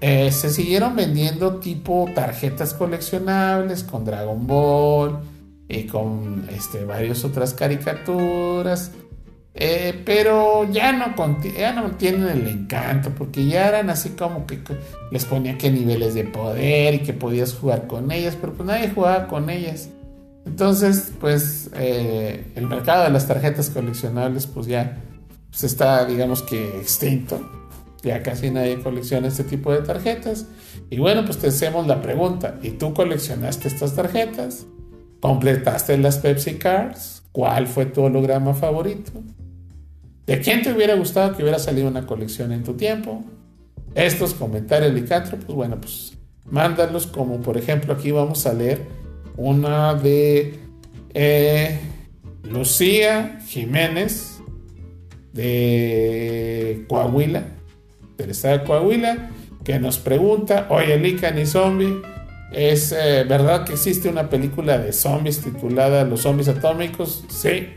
eh, se siguieron vendiendo tipo tarjetas coleccionables con Dragon Ball, y con este, varias otras caricaturas. Eh, pero ya no, ya no tienen el encanto, porque ya eran así como que les ponía que niveles de poder y que podías jugar con ellas, pero pues nadie jugaba con ellas. Entonces, pues eh, el mercado de las tarjetas coleccionables, pues ya pues está, digamos que extinto. Ya casi nadie colecciona este tipo de tarjetas. Y bueno, pues te hacemos la pregunta, ¿y tú coleccionaste estas tarjetas? ¿Completaste las Pepsi Cards? ¿Cuál fue tu holograma favorito? ¿De quién te hubiera gustado que hubiera salido una colección en tu tiempo? Estos comentarios licántropos, bueno, pues mándalos como por ejemplo aquí vamos a leer una de eh, Lucía Jiménez de Coahuila, estado de Coahuila, que nos pregunta, oye, Lican y Zombie, ¿Es eh, verdad que existe una película de zombies titulada Los zombies atómicos? Sí.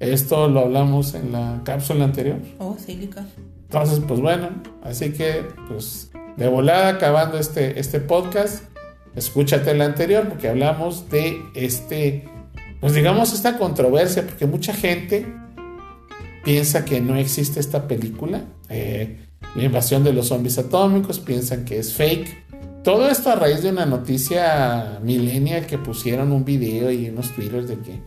Esto lo hablamos en la cápsula anterior. Oh, sí, Entonces, pues bueno, así que, pues, de volada acabando este, este podcast, escúchate la anterior porque hablamos de este, pues digamos, esta controversia, porque mucha gente piensa que no existe esta película. Eh, la invasión de los zombies atómicos, piensan que es fake todo esto a raíz de una noticia millennial que pusieron un video y unos twitters de que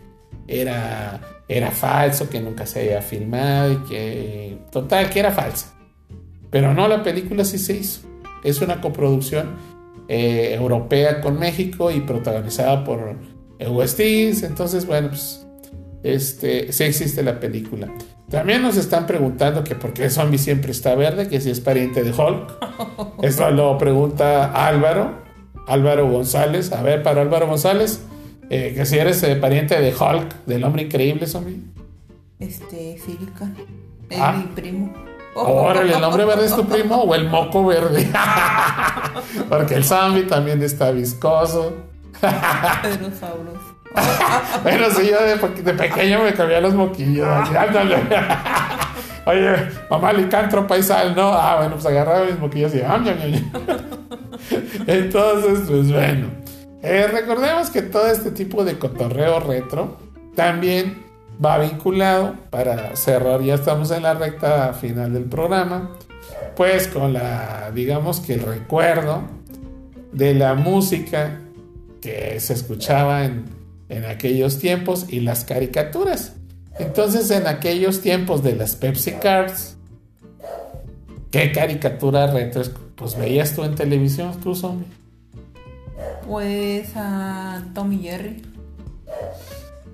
era, era falso, que nunca se había filmado y que total, que era falsa. Pero no, la película sí se hizo. Es una coproducción eh, europea con México y protagonizada por West Entonces, bueno, pues este, sí existe la película. También nos están preguntando que por qué Zombie siempre está verde, que si es pariente de Hulk. Esto lo pregunta Álvaro, Álvaro González. A ver, para Álvaro González, eh, que si eres eh, pariente de Hulk, del hombre increíble, Zombie. Este, Fílica. Es ah. mi primo. Órale, ¿el hombre verde es tu primo o el moco verde? Porque el zombie también está viscoso. Pero sabroso. bueno, sí, yo de, pequeño me cambié los moquillos. Oye, mamá licántropa y sal, ¿no? Ah, bueno, pues agarraba mis moquillos y... Entonces, pues bueno. Eh, recordemos que todo este tipo de cotorreo retro también va vinculado para cerrar, ya estamos en la recta final del programa, pues con la, digamos que el recuerdo de la música que se escuchaba en, en aquellos tiempos y las caricaturas. Entonces, en aquellos tiempos de las Pepsi Cards, ¿qué caricatura retro pues veías tú en televisión, tú, zombie? Pues a Tommy Jerry.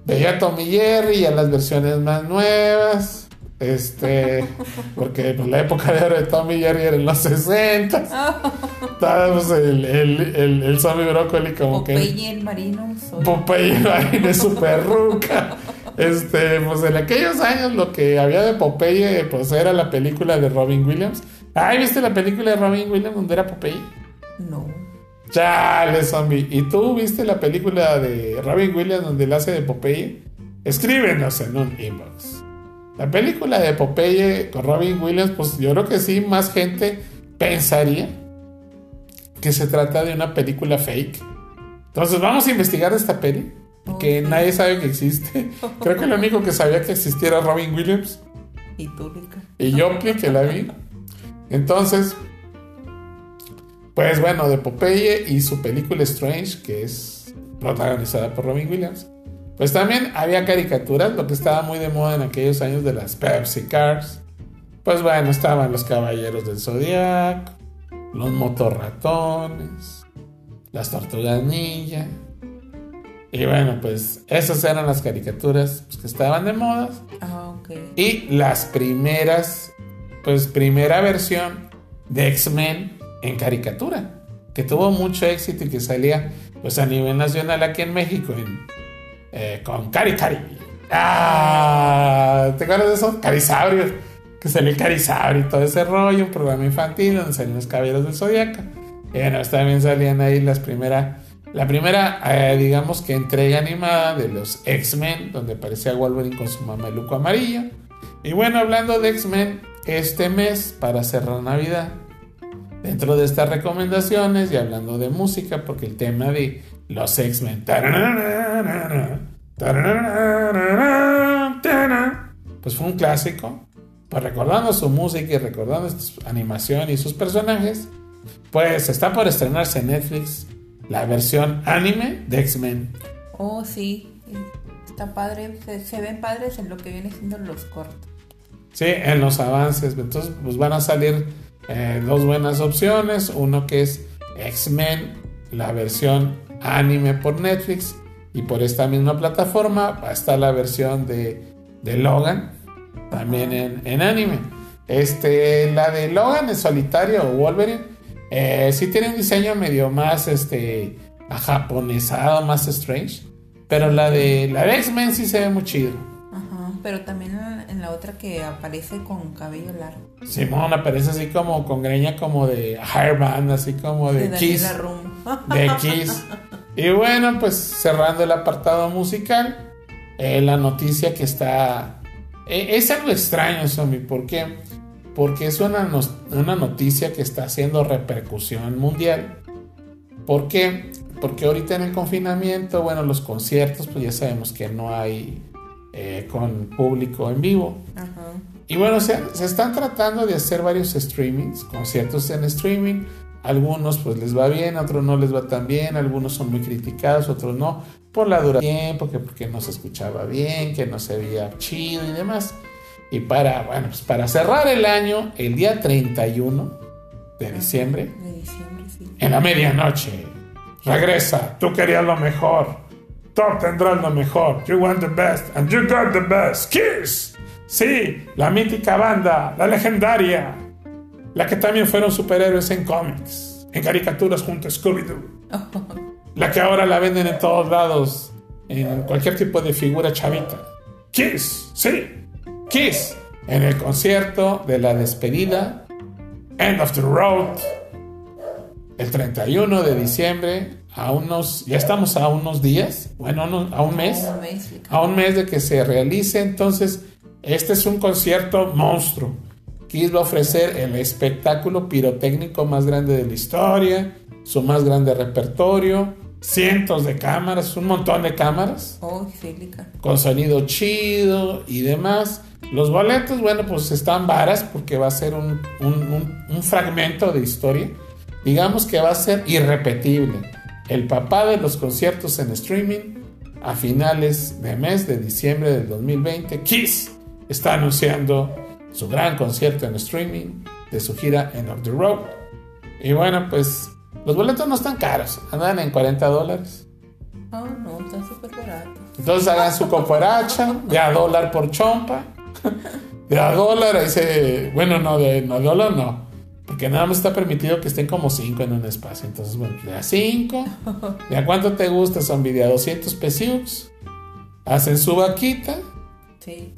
Veía a Tommy Jerry y a las versiones más nuevas. Este, porque pues, la época de oro de Tommy Jerry era en los 60. Estábamos el, el, el, zombie brócoli como que. Popeye el marino. Popeye el marino es super ruca. Este, pues en aquellos años lo que había de Popeye, pues era la película de Robin Williams. Ay, ¿viste la película de Robin Williams donde era Popeye? No. Chale, zombie. ¿Y tú viste la película de Robin Williams donde él hace de Popeye? Escríbenos en un inbox. La película de Popeye con Robin Williams, pues yo creo que sí, más gente pensaría que se trata de una película fake. Entonces vamos a investigar esta peli, que nadie sabe que existe. Creo que lo único que sabía que existiera Robin Williams. Y tú, Rica. Y yo que la vi. Entonces, pues bueno, de Popeye y su película Strange, que es protagonizada por Robin Williams. Pues también había caricaturas, lo que estaba muy de moda en aquellos años de las Pepsi Cars. Pues bueno, estaban los Caballeros del Zodiaco, los Motorratones, las Tortugas Ninja. Y bueno, pues esas eran las caricaturas pues, que estaban de moda. Ah, y las primeras, pues primera versión de X-Men en caricatura, que tuvo mucho éxito y que salía pues a nivel nacional aquí en México eh, con Cari Cari. Ah, ¿te acuerdas de eso? Carisabrio. Que salió el Carisabrio y todo ese rollo, un programa infantil donde salían los caballeros del Zodiaco. Y bueno, también salían ahí las primeras. La primera, eh, digamos que entrega animada de los X-Men, donde aparecía Wolverine con su mameluco amarillo. Y bueno, hablando de X-Men, este mes, para cerrar Navidad, dentro de estas recomendaciones y hablando de música, porque el tema de los X-Men. Pues fue un clásico. Pues recordando su música y recordando su animación y sus personajes, pues está por estrenarse en Netflix la versión anime de X-Men. Oh, sí. Está padre. Se, ven padres en lo que viene siendo los cortos. Sí, en los avances. Entonces, pues van a salir eh, dos buenas opciones. Uno que es X-Men, la versión anime por Netflix y por esta misma plataforma está la versión de, de Logan también en, anime. Este, la de Logan en solitario o Wolverine eh, sí tiene un diseño medio más este japonesado, más strange. Pero la de la de X-Men sí se ve muy chido. Pero también en la otra que aparece con cabello largo. Simón aparece así como con greña como de hairband, así como de, de Kiss. De Kiss. Y bueno, pues cerrando el apartado musical, eh, la noticia que está... Eh, es algo extraño, Somi, ¿por qué? Porque es una, una noticia que está haciendo repercusión mundial. ¿Por qué? Porque ahorita en el confinamiento, bueno, los conciertos, pues ya sabemos que no hay eh, con público en vivo. Y bueno, se, se, están tratando de hacer varios streamings, conciertos en streaming. Algunos pues les va bien, otros no les va tan bien, algunos son muy criticados, otros no, por la duración, porque, porque no se escuchaba bien, que no se veía chido y demás. Y para, bueno, pues para cerrar el año, el día 31 de diciembre, de diciembre sí. en la medianoche. Regresa, tú querías lo mejor. Tú tendrás lo mejor. You want the best and you got the best. Kiss. Sí, la mítica banda, la legendaria. La que también fueron superhéroes en cómics, en caricaturas junto a Scooby-Doo. La que ahora la venden en todos lados, en cualquier tipo de figura chavita. Kiss, sí, Kiss. En el concierto de la despedida, End of the Road, el 31 de diciembre, a unos, ya estamos a unos días, bueno, a un mes, a un mes de que se realice, entonces este es un concierto monstruo. Kiss va a ofrecer el espectáculo pirotécnico más grande de la historia, su más grande repertorio, cientos de cámaras, un montón de cámaras, Oh, con sonido chido y demás. Los boletos, bueno, pues están varas porque va a ser un, un- un- un fragmento de historia. Digamos que va a ser irrepetible. El papá de los conciertos en streaming a finales de mes de diciembre del 2020, Kiss está anunciando su gran concierto en streaming de su gira en Off the Road. Y bueno, pues los boletos no están caros, andan en 40 dólares. Oh, no, está súper barato. Entonces hagan su cooperacha de a dólar por chompa. De a dólar, dice, bueno, no, de no, dólar no. Porque nada más está permitido que estén como 5 en un espacio. Entonces, bueno, de a 5. ¿De a cuánto te gusta, a 200 pesiux. Hacen su vaquita. Sí,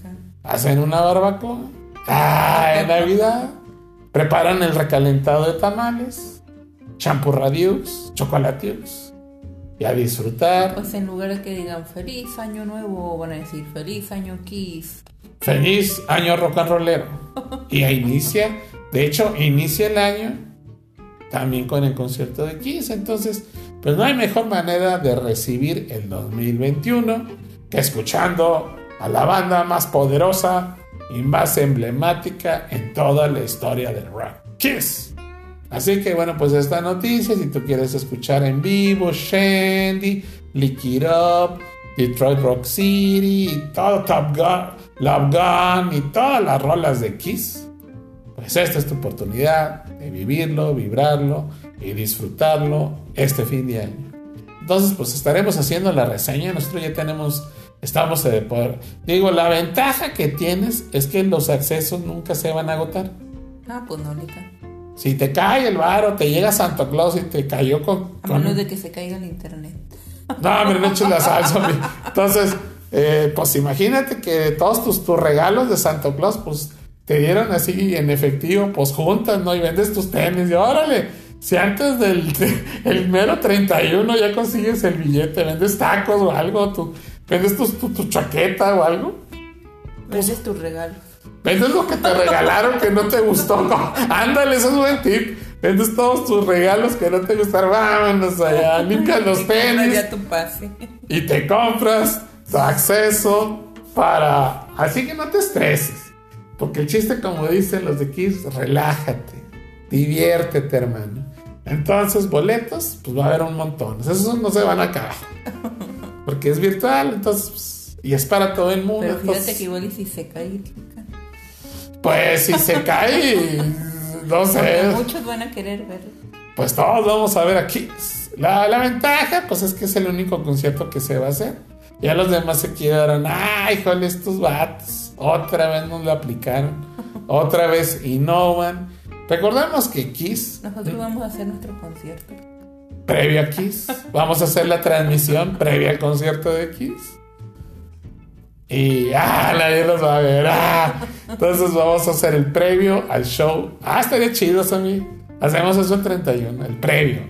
Hacen una barbacoa. Ah, en Navidad. Preparan el recalentado de tamales. Champurradiux, chocolatiux. Y a disfrutar. Pues en lugar de que digan feliz año nuevo, van a decir feliz año Kiss. Feliz año rock and rollero. Y ahí inicia, de hecho, inicia el año también con el concierto de Kiss. Entonces, pues no hay mejor manera de recibir el 2021 que escuchando a la banda más poderosa y más emblemática en toda la historia del rock. Kiss. Así que bueno, pues esta noticia, si tú quieres escuchar en vivo, Shandy, Lick It Up, Detroit Rock City, y todo Top Gun, Love Gun y todas las rolas de Kiss, pues esta es tu oportunidad de vivirlo, vibrarlo y disfrutarlo este fin de año. Entonces, pues estaremos haciendo la reseña. Nosotros ya tenemos, estamos de poder. Digo, la ventaja que tienes es que los accesos nunca se van a agotar. Ah, pues no, Lica. Si te cae el varo, te llega Santa Claus y te cayó con. A con- menos de que se caiga el internet. No, hombre, no eches la salsa. hombre. Entonces, eh, pues imagínate que todos tus, tus regalos de Santa Claus, pues te dieron así en efectivo, pues juntas, ¿no? Y vendes tus tenis. Y órale, si antes del el mero 31 ya consigues el billete, vendes tacos o algo, tú, vendes tu, tu, tu chaqueta o algo. Vendes tus regalos. Vendes lo que te regalaron que no te gustó. No, Ándale, eso es buen tip. Vendes todos tus regalos que no te gustaron. Vámonos allá, limpias los tenis ya tu pase. y te compras tu acceso para... Así que no te estreses. Porque el chiste, como dicen los de Kiss, relájate, diviértete, hermano. Entonces, boletos, pues va a haber un montón. Esos no se van a acabar. Porque es virtual, entonces... pues, y es para todo el mundo. Pero fíjate entonces- que igual y si se cae. Pues si se cae, no Porque sé, muchos van a querer verlo. pues todos vamos a ver aquí. La, la ventaja, pues es que es el único concierto que se va a hacer. Ya los demás se quedaron, ay, híjole, estos vatos. Otra vez nos lo aplicaron. Otra vez innovan. Recordemos que Kiss, Nosotros vamos a hacer nuestro concierto. previo a Kiss, vamos a hacer la transmisión previa al concierto de Kiss. Y ah, nadie los va a ver. ah. Entonces vamos a hacer el previo al show. Ah, estaría chido, Sammy. Hacemos eso el 31, el previo.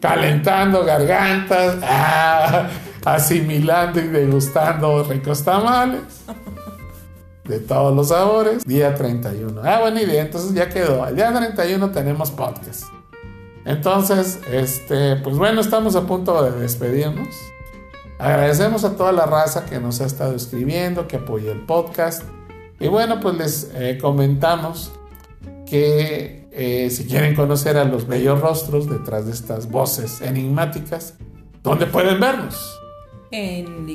Calentando gargantas, ah, asimilando y degustando ricos tamales. De todos los sabores. Día 31. Ah, buena idea. Entonces ya quedó. El día 31 tenemos podcast. Entonces, este, pues bueno, estamos a punto de despedirnos. Agradecemos a toda la raza que nos ha estado escribiendo, que apoya el podcast. Y bueno, pues les eh, comentamos que eh, si quieren conocer a los bellos rostros detrás de estas voces enigmáticas, ¿dónde pueden vernos? En,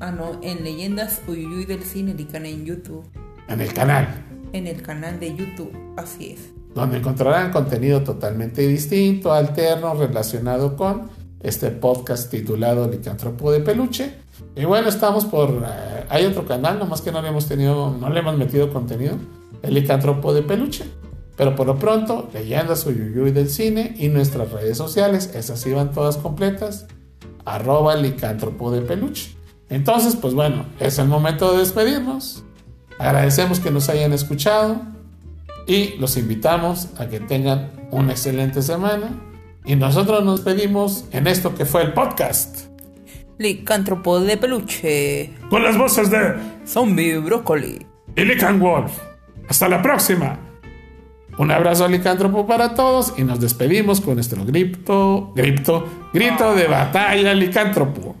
ah, no, en Leyendas Uyuy del Cine Lican en YouTube. En el canal. En el canal de YouTube. Así es. donde encontrarán contenido totalmente distinto, alterno, relacionado con este podcast titulado Licántropo de Peluche. Y bueno, estamos por... eh, hay otro canal, nomás que no le hemos tenido, no le hemos metido contenido, el Licántropo de Peluche. Pero por lo pronto, leyendas Uyuyuy del cine y nuestras redes sociales, esas iban todas completas, arroba licántropo de peluche. Entonces, pues bueno, es el momento de despedirnos. Agradecemos que nos hayan escuchado y los invitamos a que tengan una excelente semana. Y nosotros nos pedimos en esto que fue el podcast. Licántropo de peluche. Con las voces de Zombie brócoli. y Lican Wolf. Hasta la próxima. Un abrazo al licántropo para todos y nos despedimos con nuestro grito, grito, grito de batalla licántropo.